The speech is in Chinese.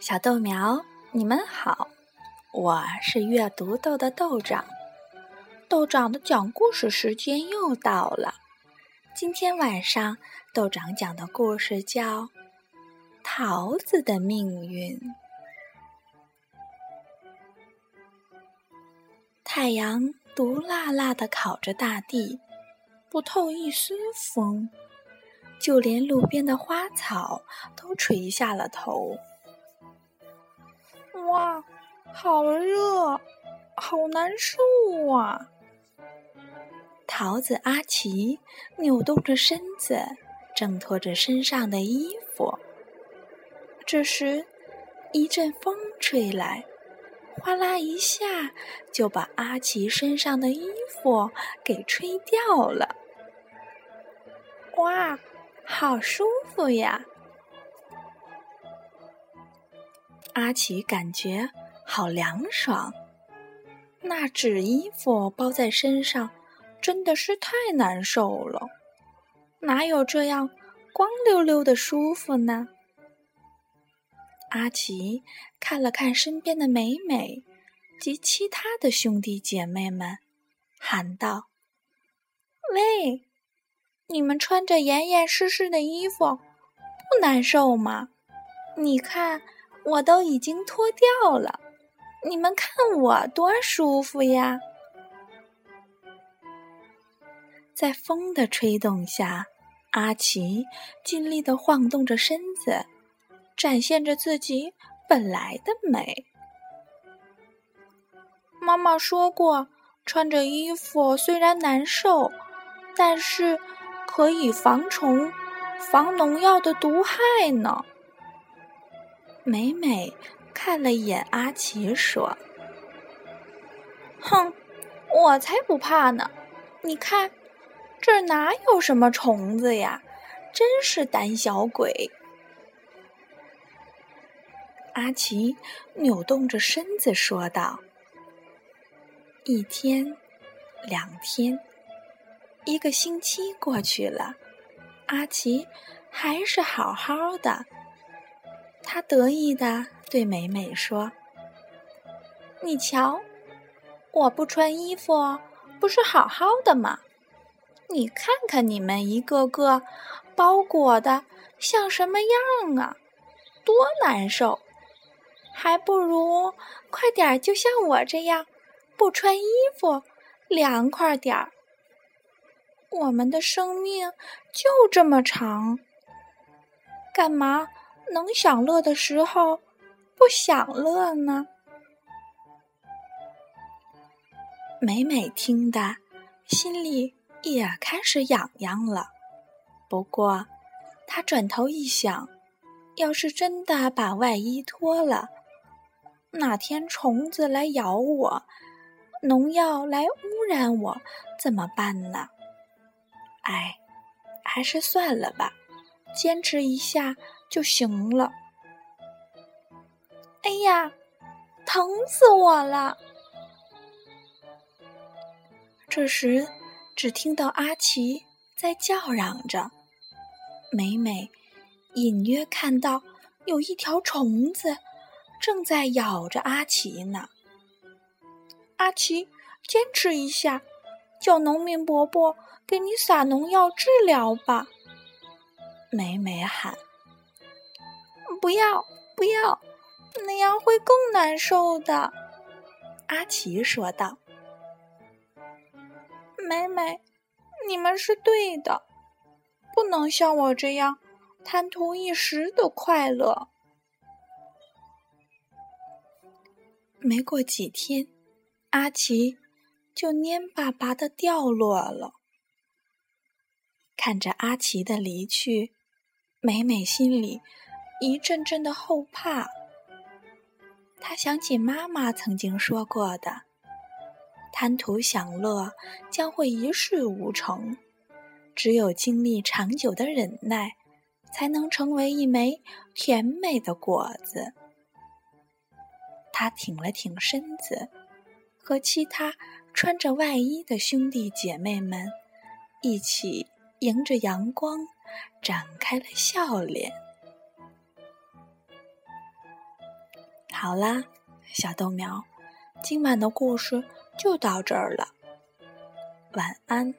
小豆苗，你们好，我是阅读豆的豆长。豆长的讲故事时间又到了。今天晚上，豆长讲的故事叫《桃子的命运》。太阳毒辣辣的烤着大地，不透一丝风，就连路边的花草都垂下了头。哇，好热，好难受啊！桃子阿奇扭动着身子，挣脱着身上的衣服。这时，一阵风吹来，哗啦一下就把阿奇身上的衣服给吹掉了。哇，好舒服呀！阿奇感觉好凉爽，那纸衣服包在身上真的是太难受了，哪有这样光溜溜的舒服呢？阿奇看了看身边的美美及其他的兄弟姐妹们，喊道：“喂，你们穿着严严实实的衣服，不难受吗？你看。”我都已经脱掉了，你们看我多舒服呀！在风的吹动下，阿奇尽力的晃动着身子，展现着自己本来的美。妈妈说过，穿着衣服虽然难受，但是可以防虫、防农药的毒害呢。美美看了一眼阿奇，说：“哼，我才不怕呢！你看，这哪有什么虫子呀？真是胆小鬼！”阿奇扭动着身子说道：“一天，两天，一个星期过去了，阿奇还是好好的。”他得意的对美美说：“你瞧，我不穿衣服，不是好好的吗？你看看你们一个个包裹的像什么样啊，多难受！还不如快点就像我这样，不穿衣服，凉快点儿。我们的生命就这么长，干嘛？”能享乐的时候，不享乐呢？美美听的，心里也开始痒痒了。不过，她转头一想，要是真的把外衣脱了，哪天虫子来咬我，农药来污染我，怎么办呢？哎，还是算了吧，坚持一下。就行了。哎呀，疼死我了！这时，只听到阿奇在叫嚷着，美美隐约看到有一条虫子正在咬着阿奇呢。阿奇，坚持一下，叫农民伯伯给你撒农药治疗吧。美美喊。不要，不要，那样会更难受的。”阿奇说道。“美美，你们是对的，不能像我这样贪图一时的快乐。”没过几天，阿奇就蔫巴巴的掉落了。看着阿奇的离去，美美心里。一阵阵的后怕，他想起妈妈曾经说过的：“贪图享乐将会一事无成，只有经历长久的忍耐，才能成为一枚甜美的果子。”他挺了挺身子，和其他穿着外衣的兄弟姐妹们一起迎着阳光，展开了笑脸。好啦，小豆苗，今晚的故事就到这儿了，晚安。